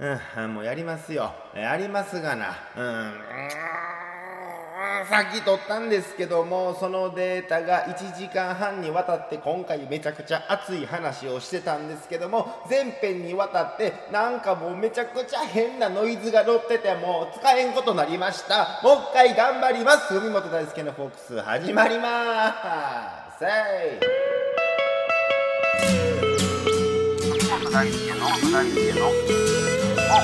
うん、もうやりますよ。やりますがな。うん。さっき撮ったんですけどもそのデータが1時間半にわたって今回めちゃくちゃ熱い話をしてたんですけども全編にわたってなんかもうめちゃくちゃ変なノイズが乗っててもう使えんことになりましたもう一回頑張ります文本大輔のフォークス始まりまーすせい文本大輔の大輔のど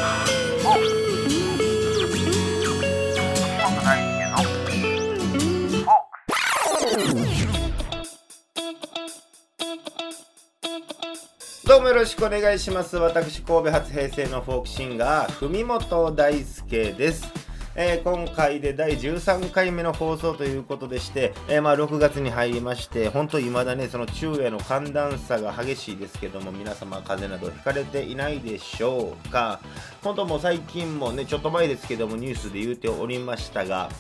うもよろしくお願いします。私、神戸初平成のフォークシンガー、文本大輔です。えー、今回で第13回目の放送ということでして、えー、まあ6月に入りまして、本当未だね、その昼夜の寒暖差が激しいですけども、皆様風邪などひかれていないでしょうか。本当もう最近もね、ちょっと前ですけども、ニュースで言うておりましたが、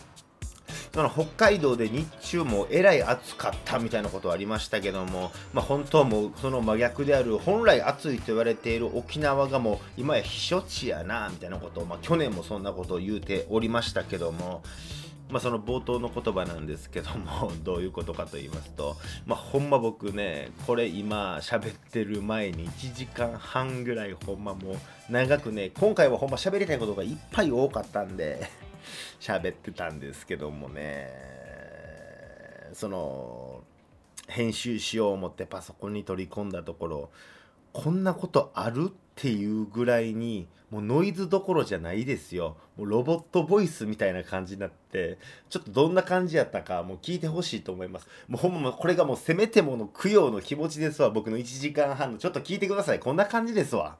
北海道で日中もえらい暑かったみたいなことはありましたけども、まあ、本当はもその真逆である本来暑いと言われている沖縄がもう今や避暑地やなみたいなことを、まあ、去年もそんなことを言うておりましたけども、まあ、その冒頭の言葉なんですけども どういうことかと言いますと、まあ、ほんま僕ねこれ今喋ってる前に1時間半ぐらいほんまもう長くね今回はほんま喋りたいことがいっぱい多かったんで喋ってたんですけどもね。その編集しよう思ってパソコンに取り込んだところこんなことあるっていうぐらいにもうノイズどころじゃないですよ。もうロボットボイスみたいな感じになってちょっとどんな感じやったかもう聞いてほしいと思います。もうほんまこれがもうせめてもの供養の気持ちですわ僕の1時間半の。ちょっと聞いてください。こんな感じですわ。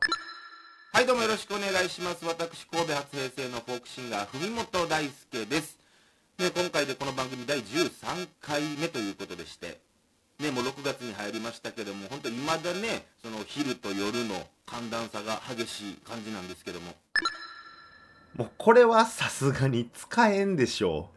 はいどうもよろしくお願いします。私神戸初平成のフォークシンガー文本大輔です。で今回でこの番組第13回目ということでしてねもう6月に入りましたけども本当に未だねその昼と夜の寒暖差が激しい感じなんですけども。もうこれはさすがに使えんでしょう。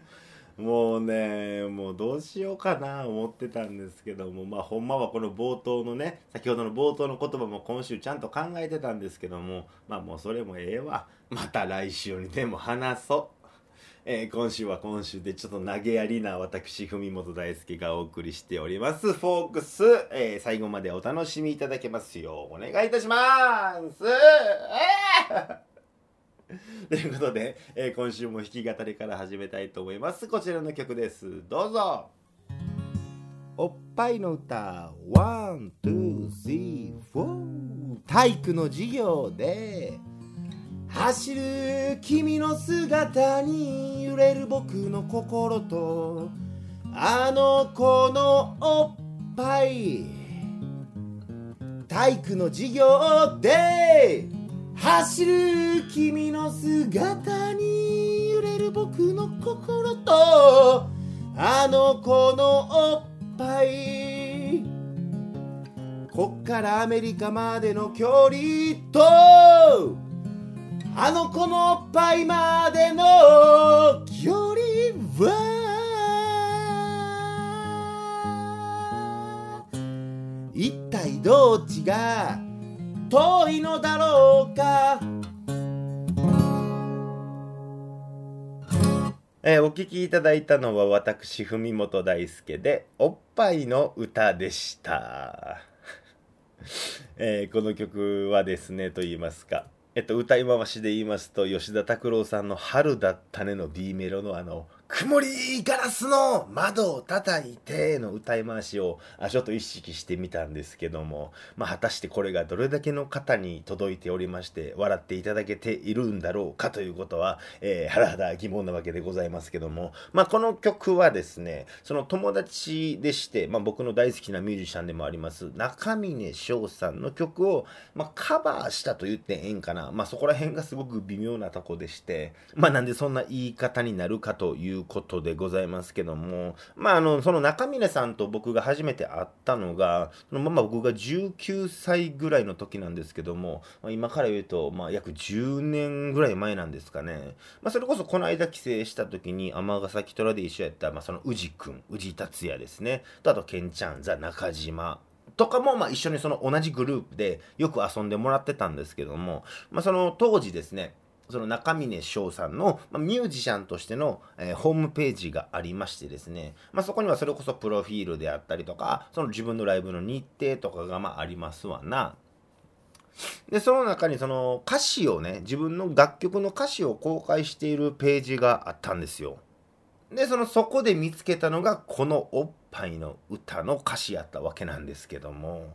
もうねもうどうしようかな思ってたんですけどもまあほんまはこの冒頭のね先ほどの冒頭の言葉も今週ちゃんと考えてたんですけどもまあもうそれもええわ。また来週にでも話そ。う。えー、今週は今週でちょっと投げやりな私ふみもと大すけがお送りしております。 FOLKS、えー、最後までお楽しみいただけますようお願いいたします。えー ということで、えー、今週も弾き語りから始めたいと思います。こちらの曲です。どうぞ。おっぱいの歌。 One, two, three, four。体育の授業で。走る君の姿に揺れる僕の心と。あの子のおっぱい。体育の授業で。走る君の姿に揺れる僕の心とあの子のおっぱい。こっからアメリカまでの距離とあの子のおっぱいまでの距離は一体どっちが遠いのだろうか。えー、お聴きいただいたのは私文本大輔で「おっぱいの歌」でした、えー、この曲はですねと言いますか。えっと歌い回しで言いますと吉田拓郎さんの「春だったね」の B メロのあの「曇りガラスの窓を叩いての歌い回しをあちょっと意識してみたんですけども、まあ、果たしてこれがどれだけの方に届いておりまして笑っていただけているんだろうかということは、えー、はら疑問なわけでございますけども、まあ、この曲はですねその友達でして、まあ、僕の大好きなミュージシャンでもあります中峰翔さんの曲を、まあ、カバーしたと言ってええんかな、まあ、そこら辺がすごく微妙なとこでして、まあ、なんでそんな言い方になるかといううことでございますけども、まあ、あの、その中峰さんと僕が初めて会ったのが、そのまま僕が19歳ぐらいの時なんですけども、まあ、今から言うと、まあ、約10年ぐらい前なんですかね。まあ、それこそこの間帰省した時に、尼崎虎で一緒やった、まあ、その宇治くん、宇治達也ですね。と、あと、ケンちゃん、ザ・中島、とかも、まあ、一緒にその同じグループでよく遊んでもらってたんですけども、まあ、その当時ですね、その中峰翔さんの、まあ、ミュージシャンとしての、えー、ホームページがありましてですね、まあ、そこにはそれこそプロフィールであったりとか、その自分のライブの日程とかがまあありますわな。で、その中にその歌詞をね、自分の楽曲の歌詞を公開しているページがあったんですよ。で、そのそこで見つけたのがこのおっぱいの歌の歌詞やったわけなんですけども。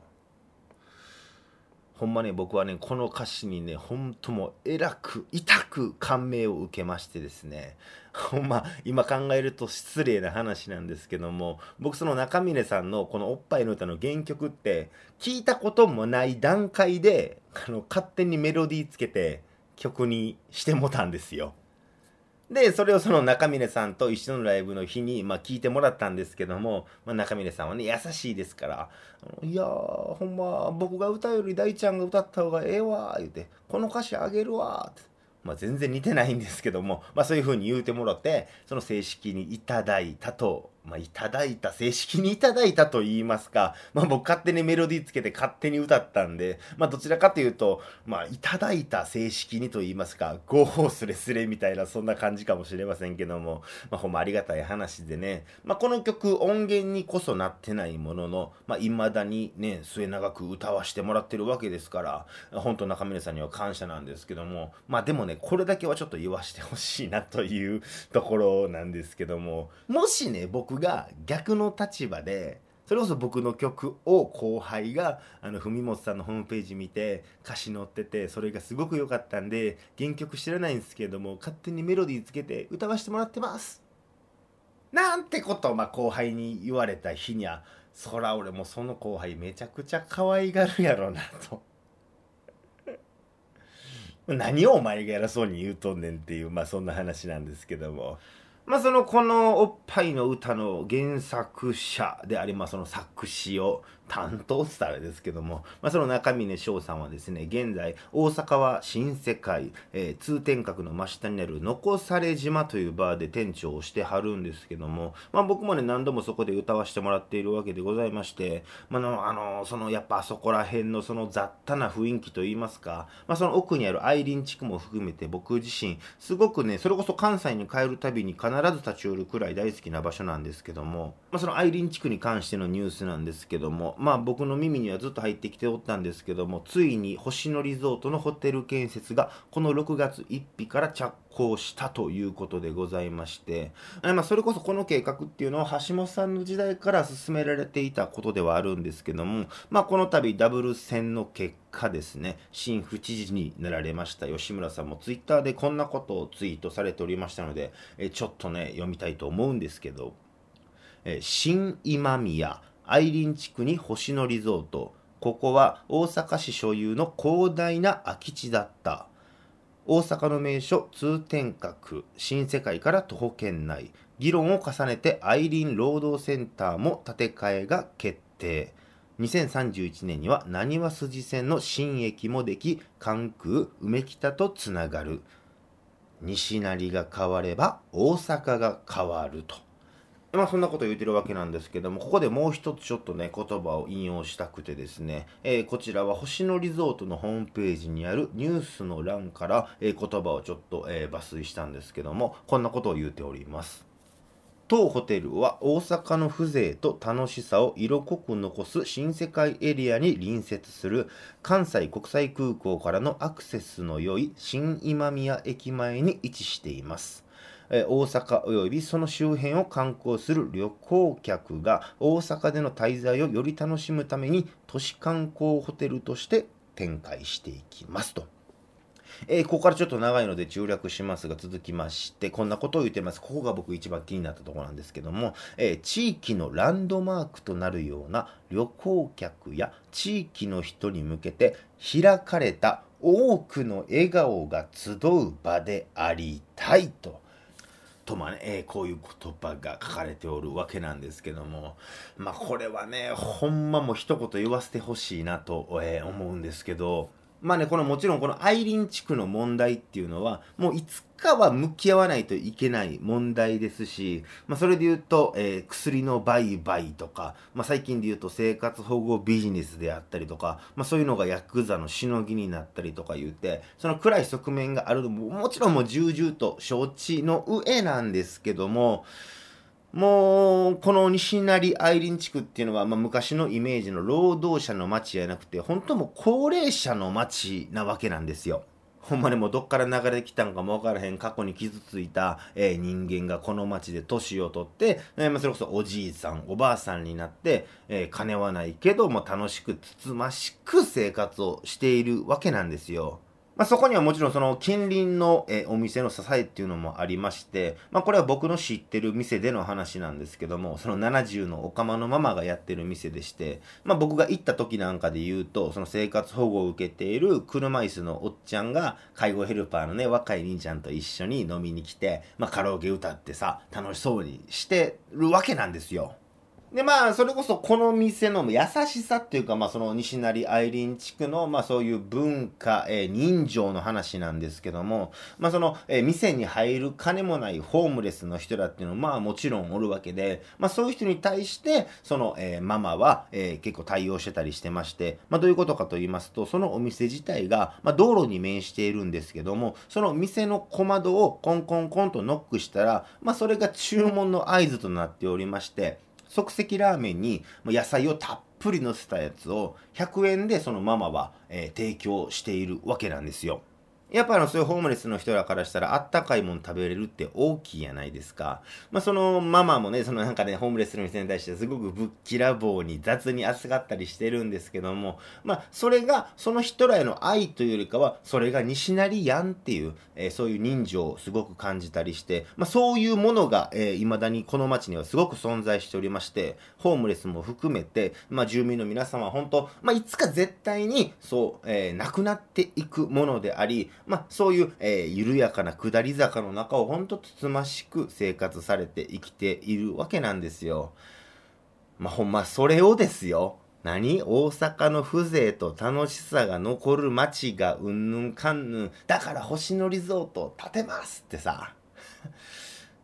ほんまね、僕はね、この歌詞にね、ほんともえらく、痛く感銘を受けましてですね、ほんま、今考えると失礼な話なんですけども、僕その中峰さんのこのおっぱいの歌の原曲って、聞いたこともない段階で、あの、勝手にメロディーつけて曲にしてもたんですよ。で、それをその中峰さんと一緒のライブの日に、まあ、聞いてもらったんですけども、まあ、中峰さんはね、優しいですから、いやー、ほんま、僕が歌うより大ちゃんが歌った方がええわ、言うて、この歌詞あげるわ、って。まあ、全然似てないんですけども、まあ、そういう風に言うてもらって、その正式にいただいたとまあ、いただいた、正式にいただいたと言いますか、まあ、僕勝手にメロディーつけて勝手に歌ったんで、まあ、どちらかというと、まあ、いただいた正式にと言いますか、合法すれすれみたいな、そんな感じかもしれませんけども、まあ、ほんまありがたい話でね、まあ、この曲、音源にこそなってないものの、まあ、未だにね、末永く歌わしてもらってるわけですから、本当中峰さんには感謝なんですけども、まあ、でもね、これだけはちょっと言わしてほしいなというところなんですけども、もしね、僕が逆の立場でそれこそ僕の曲を後輩があの文本さんのホームページ見て歌詞載っててそれがすごく良かったんで原曲知らないんですけども勝手にメロディーつけて歌わせてもらってます。なんてことをまあ後輩に言われた日にはそら俺もその後輩めちゃくちゃ可愛がるやろなと。何をお前が偉そうに言うとんねんっていうまあそんな話なんですけども。まあ、そのこのおっぱいの歌の原作者でありますその作詞を担当したらですけども、まあ、その中峰翔さんはですね、現在、大阪は新世界、えー、通天閣の真下にある残され島というバーで店長をしてはるんですけども、まあ、僕もね、何度もそこで歌わせてもらっているわけでございまして、まあの、あの、その、やっぱあそこら辺のその雑多な雰囲気といいますか、まあ、その奥にある愛林地区も含めて僕自身、すごくね、それこそ関西に帰るたびに必ず立ち寄るくらい大好きな場所なんですけども、まあ、その愛林地区に関してのニュースなんですけども、まあ僕の耳にはずっと入ってきておったんですけども、ついに星野リゾートのホテル建設がこの6月1日から着工したということでございまして、まあ、それこそこの計画っていうのは橋本さんの時代から進められていたことではあるんですけども、まあ、この度ダブル戦の結果ですね、新府知事になられました吉村さんもツイッターでこんなことをツイートされておりましたので、えちょっとね、読みたいと思うんですけど、え新今宮愛林地区に星野リゾート。ここは大阪市所有の広大な空き地だった。大阪の名所通天閣、新世界から徒歩圏内。議論を重ねて愛林労働センターも建て替えが決定。2031年には浪速筋線の新駅もでき、関空、梅北とつながる。西成が変われば大阪が変わると。まあそんなこと言ってるわけなんですけども、ここでもう一つちょっとね、言葉を引用したくてですね、えー、こちらは星野リゾートのホームページにあるニュースの欄から、えー、言葉をちょっと、えー、抜粋したんですけども、こんなことを言うております。当ホテルは大阪の風情と楽しさを色濃く残す新世界エリアに隣接する関西国際空港からのアクセスの良い新今宮駅前に位置しています。大阪及びその周辺を観光する旅行客が大阪での滞在をより楽しむために都市観光ホテルとして展開していきますと。えー、ここからちょっと長いので中略しますが続きまして、こんなことを言ってます。ここが僕一番気になったところなんですけども、えー、地域のランドマークとなるような旅行客や地域の人に向けて開かれた多くの笑顔が集う場でありたいと。とまね、こういう言葉が書かれておるわけなんですけども、まあこれはね、ほんまも一言言わせてほしいなと、えー、思うんですけど、まあね、このもちろんこの愛林地区の問題っていうのは、もういつかは向き合わないといけない問題ですし、まあそれで言うと、えー、薬の売買とか、まあ最近で言うと生活保護ビジネスであったりとか、まあそういうのがヤクザのしのぎになったりとか言って、その暗い側面があるのも、もちろんもう重々と承知の上なんですけども、もう、この西成愛林地区っていうのは、まあ、昔のイメージの労働者の街じゃなくて、本当も高齢者の街なわけなんですよ。ほんまにもうどっから流れてきたんかもわからへん過去に傷ついた、えー、人間がこの街で年を取って、えー、まあ、それこそおじいさん、おばあさんになって、えー、金はないけども楽しくつつましく生活をしているわけなんですよ。まあ、そこにはもちろんその近隣のえお店の支えっていうのもありまして、まあ、これは僕の知ってる店での話なんですけども、その70のおかまのママがやってる店でして、まあ、僕が行った時なんかで言うと、その生活保護を受けている車椅子のおっちゃんが介護ヘルパーのね、若い兄ちゃんと一緒に飲みに来て、まあ、カラオケ歌ってさ、楽しそうにしてるわけなんですよ。で、まあ、それこそこの店の優しさっていうか、まあ、その西成愛林地区の、まあ、そういう文化、えー、人情の話なんですけども、まあ、その、えー、店に入る金もないホームレスの人らっていうのは、まあ、もちろんおるわけで、まあ、そういう人に対して、その、えー、ママは、えー、結構対応してたりしてまして、まあ、どういうことかと言いますと、そのお店自体が、まあ、道路に面しているんですけども、その店の小窓をコンコンコンとノックしたら、まあ、それが注文の合図となっておりまして、即席ラーメンに野菜をたっぷりのせたやつを100円でそのママは、えー、提供しているわけなんですよ。やっぱあの、そういうホームレスの人らからしたら、あったかいもん食べれるって大きいやないですか。まあ、そのママもね、そのなんかね、ホームレスの人に対してすごくぶっきらぼうに雑に扱ったりしてるんですけども、まあ、それが、その人らへの愛というよりかは、それが西成やんっていう、えー、そういう人情をすごく感じたりして、まあ、そういうものが、えー、未だにこの街にはすごく存在しておりまして、ホームレスも含めて、まあ、住民の皆様は本当、まあ、いつか絶対に、そう、えー、なくなっていくものであり、まあ、そういう、えー、緩やかな下り坂の中をほんとつつましく生活されて生きているわけなんですよ。まあ、ほんま、それをですよ。何？大阪の風情と楽しさが残る街がうんぬんかんぬん。だから星野リゾートを建てますってさ。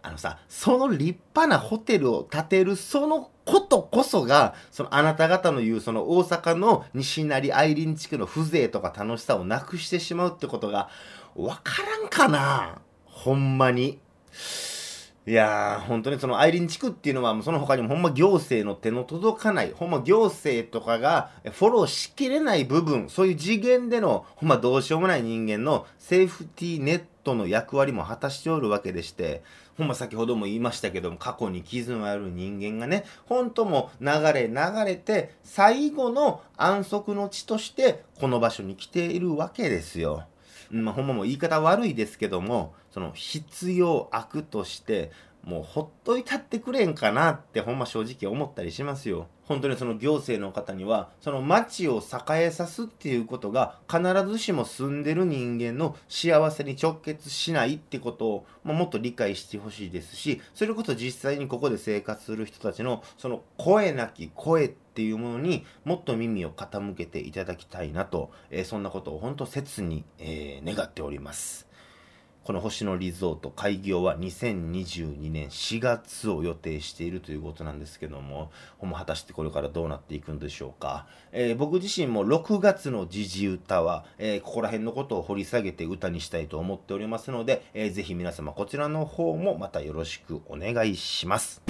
あのさ、その立派なホテルを建てるそのことこそが、そのあなた方の言うその大阪の西成愛林地区の風情とか楽しさをなくしてしまうってことがわからんかなほんまに。いやー、本当にその愛林地区っていうのは、その他にもほんま行政の手の届かない、ほんま行政とかがフォローしきれない部分、そういう次元での、ほんまどうしようもない人間のセーフティーネットの役割も果たしておるわけでして、ほんま先ほども言いましたけども、過去に傷のある人間がね、本当も流れ流れて、最後の安息の地として、この場所に来ているわけですよ。まあ、ほんまも言い方悪いですけども、その必要悪として、もうほっといたってくれんかなってほんま正直思ったりしますよ。本当にその行政の方には、その町を栄えさすっていうことが必ずしも住んでる人間の幸せに直結しないってことを、もっと理解してほしいですし、それこそ実際にここで生活する人たちのその声なき声っていうものにもっと耳を傾けていただきたいなと、えー、そんなことを本当切に、えー、願っております。この星野リゾート開業は2022年4月を予定しているということなんですけども、果たしてこれからどうなっていくんでしょうか。えー、僕自身も6月の時事歌は、えー、ここら辺のことを掘り下げて歌にしたいと思っておりますので、えー、ぜひ皆様こちらの方もまたよろしくお願いします。